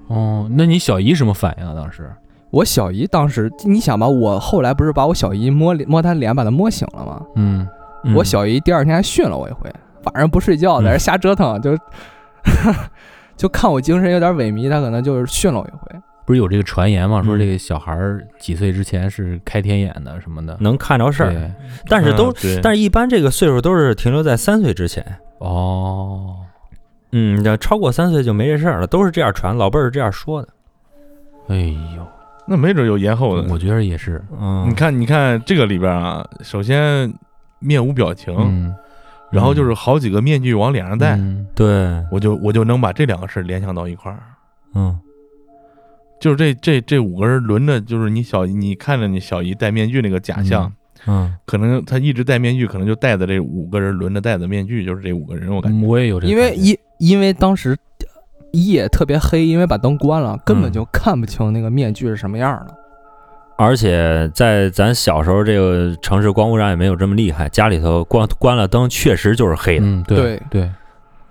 哦，那你小姨什么反应啊？当时？
我小姨当时，你想吧，我后来不是把我小姨摸脸摸她脸，把她摸醒了吗？
嗯，
嗯
我小姨第二天还训了我一回，晚上不睡觉，在这瞎折腾，就就看我精神有点萎靡，他可能就是训了我一回。
不是有这个传言吗？说
嗯
这个小孩儿几岁之前是开天眼的什么的，
能看着事儿，
对
但是都
嗯，
但是一般这个岁数都是停留在三岁之前。
哦，
嗯，要超过三岁就没这事儿了，都是这样传，老辈儿是这样说的。
哎呦，
那没准有延后的。
我觉得也是，
嗯，
你看，你看这个里边啊，首先面无表情，
嗯，
然后就是好几个面具往脸上戴，
嗯
对，
我就我就能把这两个事儿联想到一块儿。
嗯
就是这这这五个人轮着，就是你小姨，你看着你小姨戴面具那个假象，
嗯
嗯
可能他一直戴面具，可能就戴的这五个人轮着戴的面具，就是这五个人，我感觉。
嗯，我也有这个，
因为因因为当时夜特别黑，因为把灯关了，根本
嗯
就看不清那个面具是什么样的。
而且在咱小时候，这个城市光污染也没有这么厉害，家里头关关了灯，确实就是黑的。
嗯，对
对
对，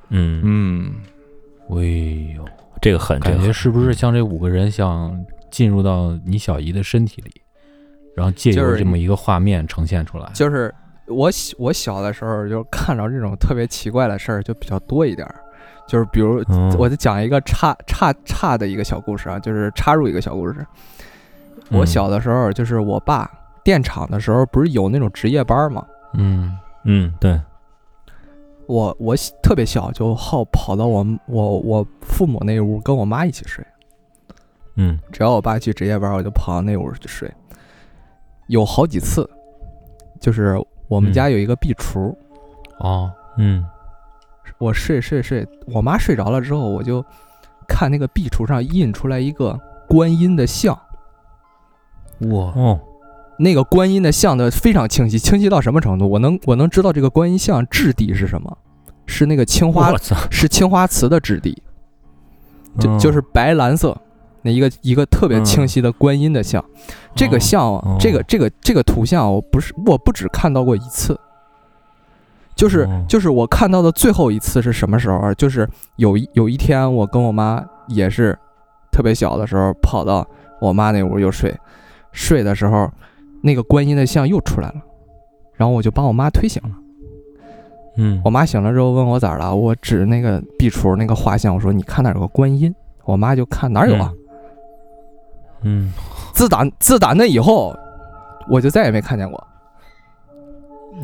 嗯，
嗯，
哎呦，
这个狠，
感觉是不是像这五个人想进入到你小姨的身体里，然后借
就是
由这么一个画面呈现出来？
就是我小我小的时候，就看着这种特别奇怪的事儿就比较多一点儿。就是比如，
嗯
我就讲一个插插插的一个小故事啊，就是插入一个小故事。我
嗯
小的时候，就是我爸电厂的时候，不是有那种值夜班吗？
嗯
嗯，对，
我我特别小，就好跑到我我我父母那屋跟我妈一起睡。
嗯
只要我爸去值夜班，我就跑到那屋去睡。有好几次，就是我们
嗯
家有一个壁橱，
哦，
嗯
我睡睡睡，我妈睡着了之后，我就看那个壁橱上印出来一个观音的像，
哇，
哦，
那个观音的像的非常清晰，清晰到什么程度？我能我能知道这个观音像质地是什么，是那个青花，是青花瓷的质地，就
嗯。
就是白蓝色，那一个一个特别清晰的观音的像。这个像啊，
哦。
这个这个这个图像，我不是我不只看到过一次，就是
哦。
就是我看到的最后一次是什么时候啊？就是有一有一天，我跟我妈也是特别小的时候，跑到我妈那屋又睡，睡的时候，那个观音的像又出来了，然后我就把我妈推醒了。
嗯
我妈醒了之后问我咋了，我指那个壁橱那个画像，我说你看那有个观音，我妈就看哪有啊。
嗯，
自打自打那以后，我就再也没看见过。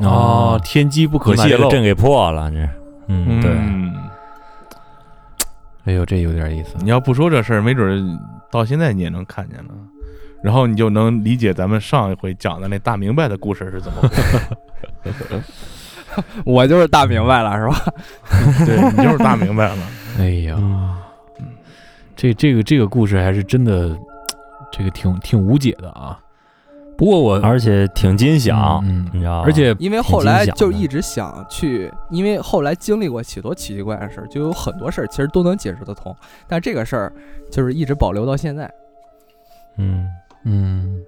哦，天机不可泄露。
阵给破了，这，嗯，对，
嗯
哎呦，这有点意思。
你要不说这事儿，没准儿到现在你也能看见呢。然后你就能理解咱们上一回讲的那大明白的故事是怎么回事。
我就是大明白了，是吧？
对你就是大明白了。
哎呀，
嗯
这这个这个故事还是真的，这个挺挺无解的啊。不过我
而且挺金想，
嗯
你知道吧？
而且
因为后来就一
直
直想去，因为后来经历过许多奇奇怪怪的事儿，就有很多事儿其实都能解释得通，但这个事儿就是一直保留到现在。
嗯
嗯，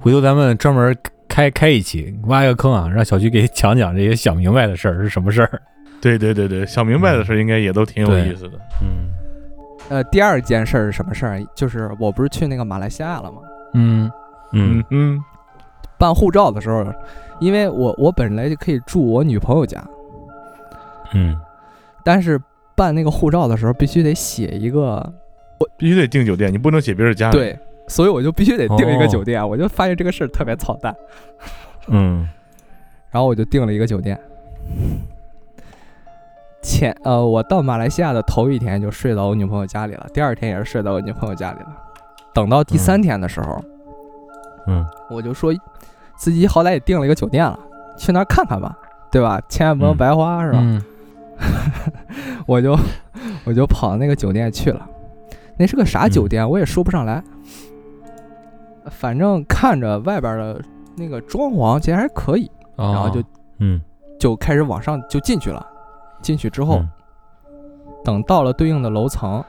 回头咱们专门开开一期，挖一个坑啊，让小徐给讲讲这些想明白的事儿是什么事儿。
对对对对，想明白的事儿应该也都挺有意思的。
嗯
呃，第二件事儿是什么事儿？就是我不是去那个马来西亚了吗？
嗯
嗯
嗯
办护照的时候，因为我我本来就可以住我女朋友家，
嗯
但是办那个护照的时候必须得写一个我
必须得订酒店，你不能写别人家里。
对，所以我就必须得订一个
哦
酒店。我就发现这个事儿特别操蛋，
嗯
然后我就订了一个酒店。前呃，我到马来西亚的头一天就睡到我女朋友家里了，第二天也是睡到我女朋友家里了。等到第三天的时候，
嗯
我就说自己好歹也订了一个酒店了，去那儿看看吧，对吧？钱也不能
嗯
白花，是吧？
嗯
我就 我就跑到那个酒店去了。那是个啥酒店，我也说不上来。反正看着外边的那个装潢其实还可以，
然
然后就
嗯
就开始往上就进去了。进去之后，
嗯
等到了对应的楼层，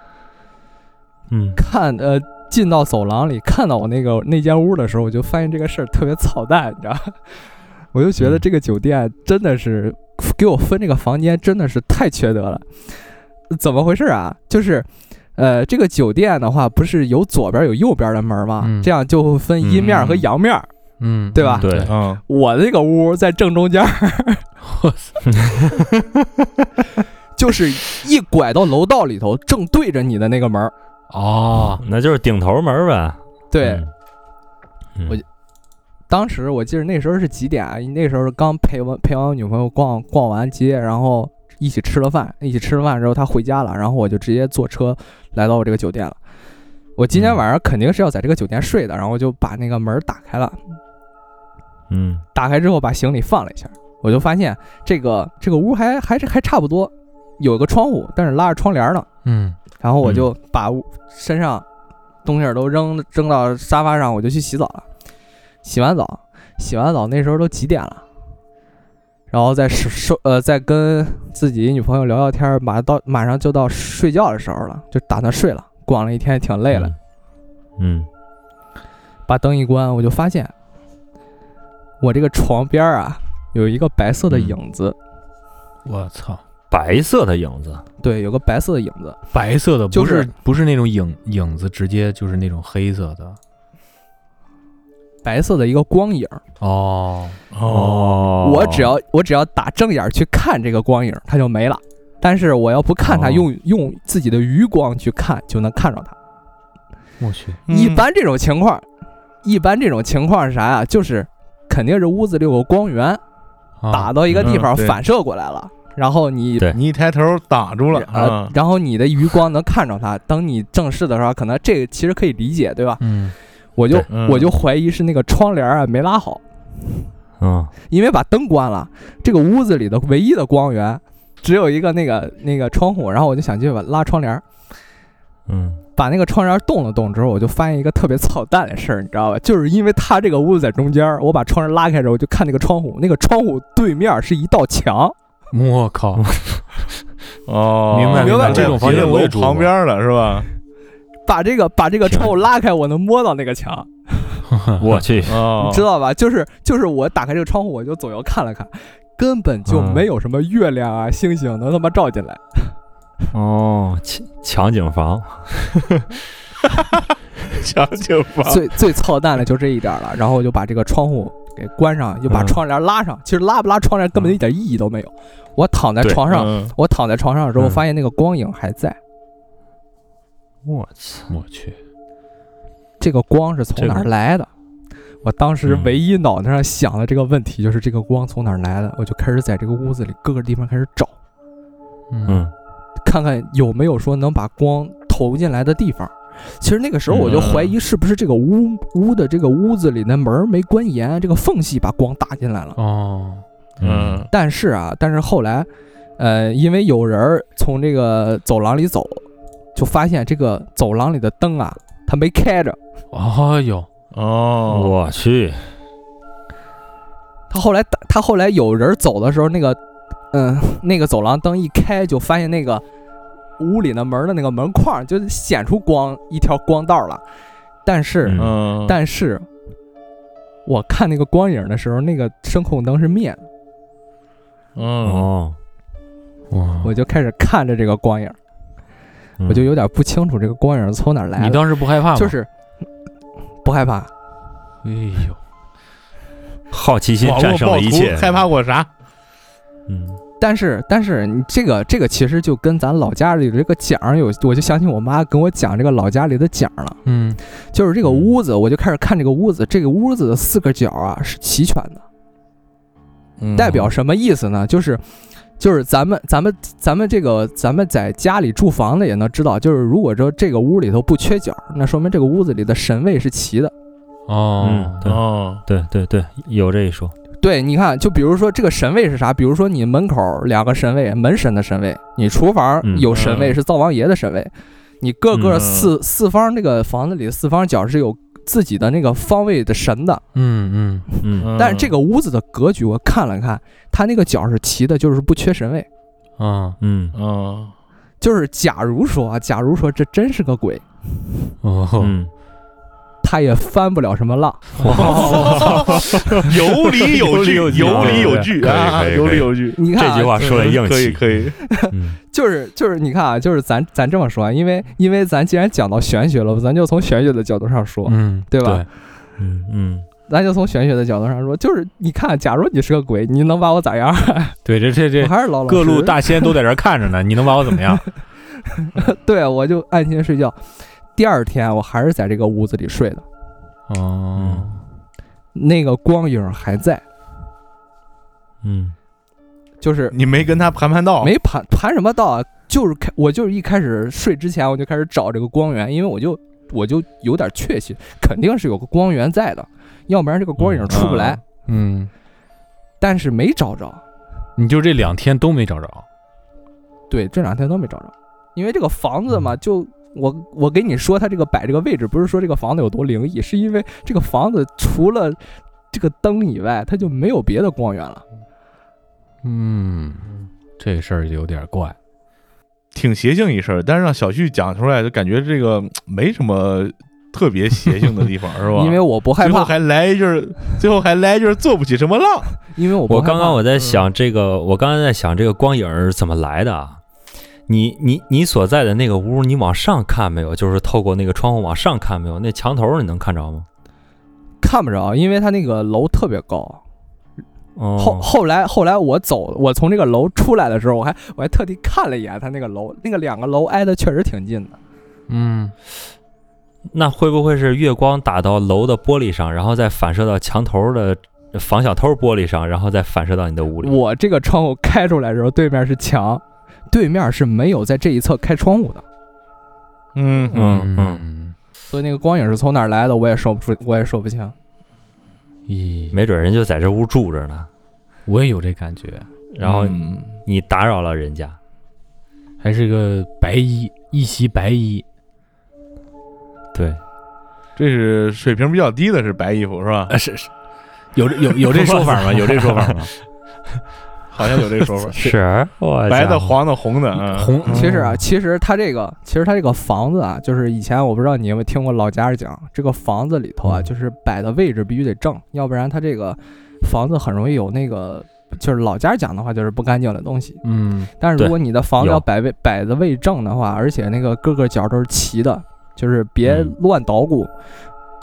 嗯
看呃进到走廊里，看到我那个那间屋的时候，我就发现这个事儿特别操蛋，你知道吗？我就觉得
嗯
这个酒店真的是给我分这个房间真的是太缺德了。怎么回事啊？就是。呃，这个酒店的话，不是有左边有右边的门吗？
嗯
这样就会分阴面和阳面。
嗯，
对吧
对
嗯，
我这个屋在正中间儿，就是一拐到楼道里头，正对着你的那个门儿。
哦，
那就是顶头门呗。
对，
嗯，
我当时我记得那时候是几点啊？那时候刚陪完陪完我女朋友逛逛完街，然后一起吃了饭，一起吃了饭之后她回家了，然后我就直接坐车来到我这个酒店了。我今天晚上肯定是要在这个酒店睡的，然后我就把那个门打开了，
嗯
打开之后把行李放了一下，我就发现这个这个屋还还是还差不多，有个窗户，但是拉着窗帘呢。
嗯
然后我就把身上东西都扔扔到沙发上，我就去洗澡了。洗完澡，洗完澡那时候都几点了？然后再收收呃，再跟自己女朋友聊聊天儿，马上到马上就到睡觉的时候了，就打算睡了。逛了一天挺累了，
嗯
把灯一关，我就发现我这个床边儿啊有一个白色的
嗯
影子，
我操，
白色的影子。
对，有个白色的影子，
白色的，不
就是
是不是那种影影子，直接就是那种黑色的。
白色的一个光影儿。
哦，
哦
我只要我只要打正眼儿去看这个光影，它就没了。但是我要不看它，
哦
用用自己的余光去看，就能看着它。
我去，
嗯
一般这种情况，一般这种情况是啥呀？就是肯定是屋子里有个光源
啊
打到一个地方反射过来了，然后你
对
你一抬头挡住了
呃
啊，，
然后你的余光能看着它。等你正视的时候，可能这个其实可以理解，对吧？
嗯
我就
嗯。
我就怀疑是那个窗帘啊没拉好，
嗯。
因为把灯关了，这个屋子里的唯一的光源只有一个那个那个窗户，然后我就想去把拉窗帘，
嗯。
把那个窗帘动了动之后，我就发现一个特别操蛋的事儿，你知道吧？就是因为他这个屋子在中间，我把窗帘拉开之后，我就看那个窗户，那个窗户对面是一道墙，
我靠，
哦，
明白
明白
这种房间我也住过
旁边了是吧？
把这个把这个窗户拉开，我能摸到那个墙，
我去，
哦，
你知道吧？就是就是我打开这个窗户，我就左右看了看，根本就
嗯
没有什么月亮啊、星星能他妈照进来。
哦，强强警房，
强警房，
最最操蛋的就这一点了，然后我就把这个窗户给关上，又把
嗯
窗帘拉上。其实拉不拉窗帘根本一点意义都没有。我躺在床上，
嗯
我躺在床上的时候，
嗯
发现那个光影还在。
我操，
我去，
这个光是从哪儿来的？我当时
嗯。
唯一脑袋上想的这个问题就是这个光从哪儿来的，我就开始在这个屋子里各个地方开始找，
嗯。
嗯。
看看有没有说能把光投进来的地方。其实那个时候我就怀疑是不是这个屋屋的这个屋子里的门儿没关严，这个缝隙把光打进来了。
哦，
嗯。
但是啊，但是后来，呃，因为有人儿从这个走廊里走，就发现这个走廊里的灯啊，它没开着。
哦哟，
哦，
我去，
他后来打，他后来有人走的时候，那个，嗯、那个走廊灯一开，就发现那个屋里的门的那个门框就显出光一条光道了。但是，但是我看那个光影的时候，那个声控灯是灭的，
嗯。
哦，
哇，
我就开始看着这个光影，
嗯
我就有点不清楚这个光影是从哪儿来的。
你当时不害怕吗？
就是不害怕，
哎呦，
好奇心战胜了一切，
害怕过啥？
嗯
但是但是你这个这个其实就跟咱老家里的这个讲儿有，我就想起我妈跟我讲这个老家里的讲儿了。
嗯，
就是这个屋子，我就开始看这个屋子，这个屋子的四个角啊是齐全的，
嗯
代表什么意思呢？就是就是咱们咱们咱们这个咱们在家里住房的也能知道，就是如果说这个屋里头不缺角，那说明这个屋子里的神位是齐的。
哦
嗯，对。
哦，
对对对，有这一说，
对，你看，就比如说这个神位是啥？比如说你门口两个神位，门神的神位；你厨房
嗯
有神位
嗯。
是灶王爷的神位，你各个
嗯。
四、四方这个房子里的四方角是有自己的那个方位的神的。
嗯嗯，
嗯。
但是这个屋子的格局我看了看，它那个角是齐的，就是不缺神位。
啊，
嗯。
嗯
就是假如说啊，假如说这真是个鬼，
哦，
嗯，
他也翻不了什么浪。
有理有据，有理有据啊，有理有据。
你看、啊，
这句话说的硬
可以
气，
可以，
嗯
就是就是你看啊，就是咱咱这么说，因为因为咱既然讲到玄学了，咱就从玄学的角度上说，
嗯，
对吧？
嗯嗯，
咱就从玄学的角度上说，就是你看，假如你是个鬼，你能把我咋样？
对，这这
我
这
还是老老
各路大仙都在这看着呢，你能把我怎么样？
对，我就安心睡觉。第二天我还是在这个屋子里睡的，
哦，
那个光影还在，
嗯
就是
你没跟他盘盘道？
没盘盘什么道啊，就是开我就是一开始睡之前我就开始找这个光源，因为我就我就有点确信，肯定是有个光源在的，要不然这个光影出不来。
嗯，
但是没找着，
你就这两天都没找着，
对，这两天都没找着，因为这个房子嘛，就我我给你说，它这个摆这个位置，不是说这个房子有多灵异，是因为这个房子除了这个灯以外，它就没有别的光源了。
嗯，这事儿就有点怪，
挺邪性一事儿，但是让小旭讲出来，就感觉这个嗯没什么特别邪性的地方，是吧？
因为我不害怕，
最后还来一句儿，最后还来一句儿做不起什么浪。
因为我不害怕
我刚刚我在想这个，我刚刚在想这个光影儿怎么来的啊？你你你所在的那个屋，你往上看没有？就是透过那个窗户往上看没有？那墙头你能看着吗？
看不着，因为它那个楼特别高。
哦，
后后来后来我走，我从这个楼出来的时候，我还我还特地看了一眼它那个楼，那个两个楼挨得确实挺近的。
嗯，
那会不会是月光打到楼的玻璃上，然后再反射到墙头的防小偷玻璃上，然后再反射到你的屋里？
我这个窗户开出来的时候，对面是墙，对面是没有在这一侧开窗户的，
嗯
嗯嗯，
嗯，
所以那个光影是从哪儿来的，我也说不出，我也说不清。
咦，
没准人就在这屋住着呢，
我也有这感觉，
然后
嗯
你打扰了人家。
还是个白衣，一袭白衣，
对，
这是水平比较低的，是白衣服是吧？
啊，是是，有这有有这说法吗？有这说法吗？
好像有这个说法，
是，我
白的、黄的、红的，嗯。
红，
其实啊，其实它这个，其实它这个房子啊，就是以前我不知道你有没有听过老家人讲，这个房子里头啊，
嗯。
就是摆的位置必须得正，要不然它这个房子很容易有那个，就是老家讲的话就是不干净的东西。
嗯
但是如果你的房子要摆位摆的位正的话，而且那个各个角都是齐的，就是别
嗯。
乱捣鼓。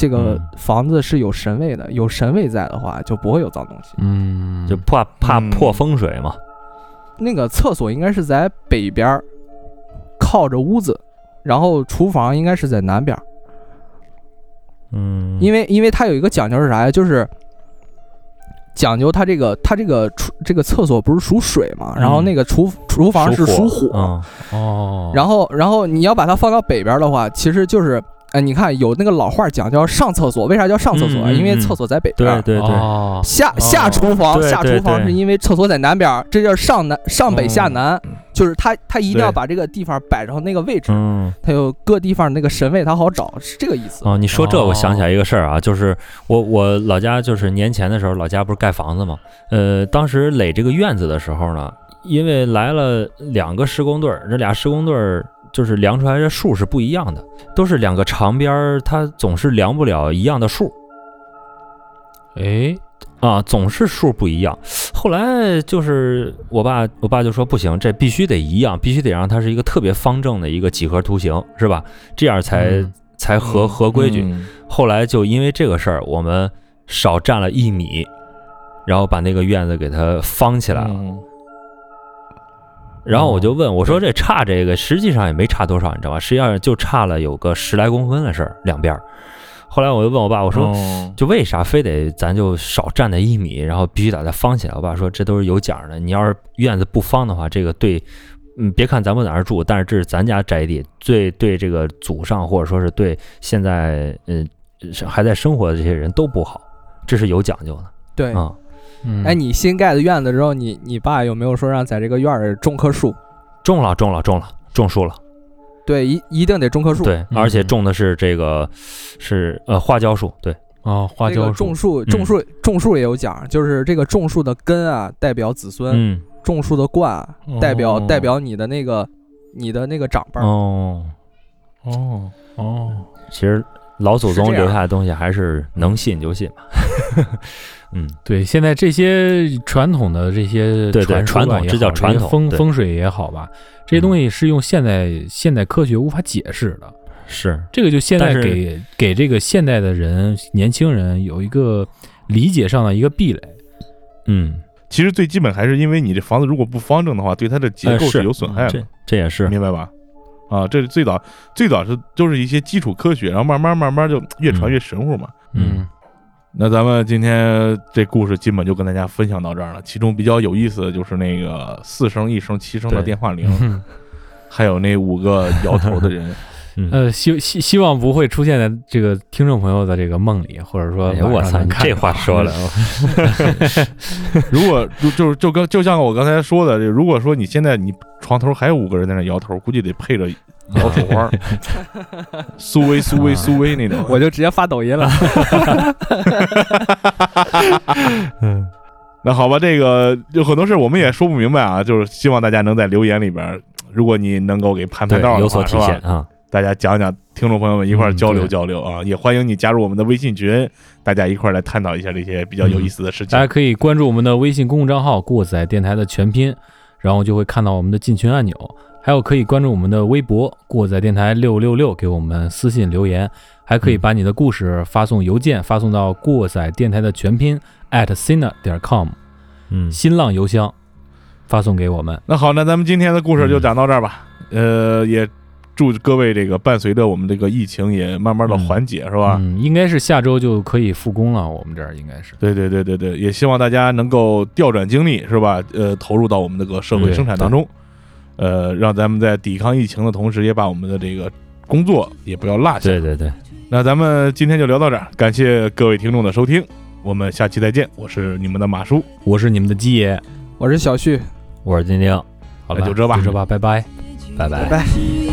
这个
嗯
房子是有神位的，有神位在的话，就不会有脏东西。
嗯，
就怕怕
嗯
破风水嘛。
那个厕所应该是在北边儿，靠着屋子，然后厨房应该是在南边儿。
嗯，
因为因为它有一个讲究是啥呀？就是讲究它这个它这个厨这个厕所不是属水嘛，然后
嗯
那个厨厨房是属火，
嗯
哦，
然后然后你要把它放到北边的话，其实就是。哎，你看有那个老话讲叫上厕所，为啥叫上厕所啊？
嗯嗯嗯
因为厕所在北边儿。
对对对，
哦，
下下厨房，下厨房是因为厕所在南边儿，这就是上南上北下
哦
南，就是他他一定要把这个地方摆上那个位置，他。有各地方那个神位，他好找，是这个意思。
哦，你说这我想起来
哦
一个事儿啊，就是我我老家就是年前的时候，老家不是盖房子嘛，呃，当时垒这个院子的时候呢，因为来了两个施工队儿，这俩施工队儿就是量出来的数是不一样的，都是两个长边儿，它总是量不了一样的数
哎，
啊，总是数不一样。后来就是我爸，我爸就说不行，这必须得一样，必须得让它是一个特别方正的一个几何图形，是吧？这样才、
嗯
才合合规矩。
嗯
后来就因为这个事儿，我们少占了一米，然后把那个院子给它方起来了。
嗯
然后我就问我说：“这差这个，实际上也没差多少，你知道吧？实际上就差了有个十来公分的事儿，两边儿。”后来我就问我爸，我说：“
哦
就为啥非得咱就少占那一米，然后必须把它方起来？”我爸说：“这都是有讲的，你要是院子不方的话，这个对，嗯，别看咱们在那儿住，但是这是咱家宅地，最对这个祖上或者说是对现在嗯是还在生活的这些人都不好，这是有讲究的
对，
啊。
嗯
哎，你新盖的院子之后，你你爸有没有说让在这个院儿种棵树？
种了，种了，种了，种树了。
对，一一定得种棵树。，
对，
嗯
而且种的是这个是呃花椒树，对，
哦，花
这个
椒
种树，
嗯
种树，种树也有讲，就是这个种树的根啊，代表子孙；
嗯，
种树的冠啊，代表
哦
代表你的那个你的那个长辈。
哦，
哦哦，
其实老祖宗留下的东西还是能信就信吧。嗯，
对，现在这些传统的这些
对对
传
传统这叫
也好
传统
风风水也好吧，这些东西是用现代现代科学无法解释的。
是，
这个就现在给给这个现代的人年轻人有一个理解上的一个壁垒。
嗯，
其实最基本还是因为你这房子如果不方正的话，对它的结构
呃是。
有损害的。
这，这也是，
明白吧？啊，这是最早最早是就是一些基础科学，然后慢慢慢慢就越传越神乎嘛。
嗯，
那咱们今天这故事基本就跟大家分享到这儿了。其中比较有意思的就是那个四声、一声、七声的电话铃，
嗯
还有那五个摇头的人。
嗯，
呃，希希希望不会出现在这个听众朋友的这个梦里，或者说
哎呀我操，这话说的，
如果就就是就跟就像我刚才说的，如果说你现在你床头还有五个人在那摇头，估计得配着摇手花，苏威苏威苏威那种。
我就直接发抖音了。
嗯那好吧，这个有很多事我们也说不明白啊，就是希望大家能在留言里边，如果你能够给盘盘
对
道，的
有所
话是吧
体现啊。
大家讲讲，听众朋友们一块儿
嗯
交流交流啊，也欢迎你加入我们的微信群，大家一块儿来探讨一下这些比较有意思的事情。
大家可以关注我们的微信公众账号“过载电台”的全拼，然后就会看到我们的进群按钮。还有可以关注我们的微博“过载电台六六六”，给我们私信留言。还可以把你的故事发送邮件发送到“过载电台”的全拼 at sina 点 com
嗯，
新浪邮箱发送给我们。
那好，那咱们今天的故事就讲到这儿吧。呃，也祝各位这个伴随着我们这个疫情也慢慢的缓解，是吧？
嗯，应该是下周就可以复工了，我们这儿应该是。
对对对对对，也希望大家能够调转精力，是吧？呃，投入到我们这个社会生产当中，呃，让咱们在抵抗疫情的同时，也把我们的这个工作也不要落下。
对对对，
那咱们今天就聊到这儿，感谢各位听众的收听，我们下期再见。我是你们的马叔，
我是你们的鸡爷，
我是小旭，
我是丁丁，
好了，
就这吧
就这吧，拜拜。
拜拜。
拜。
一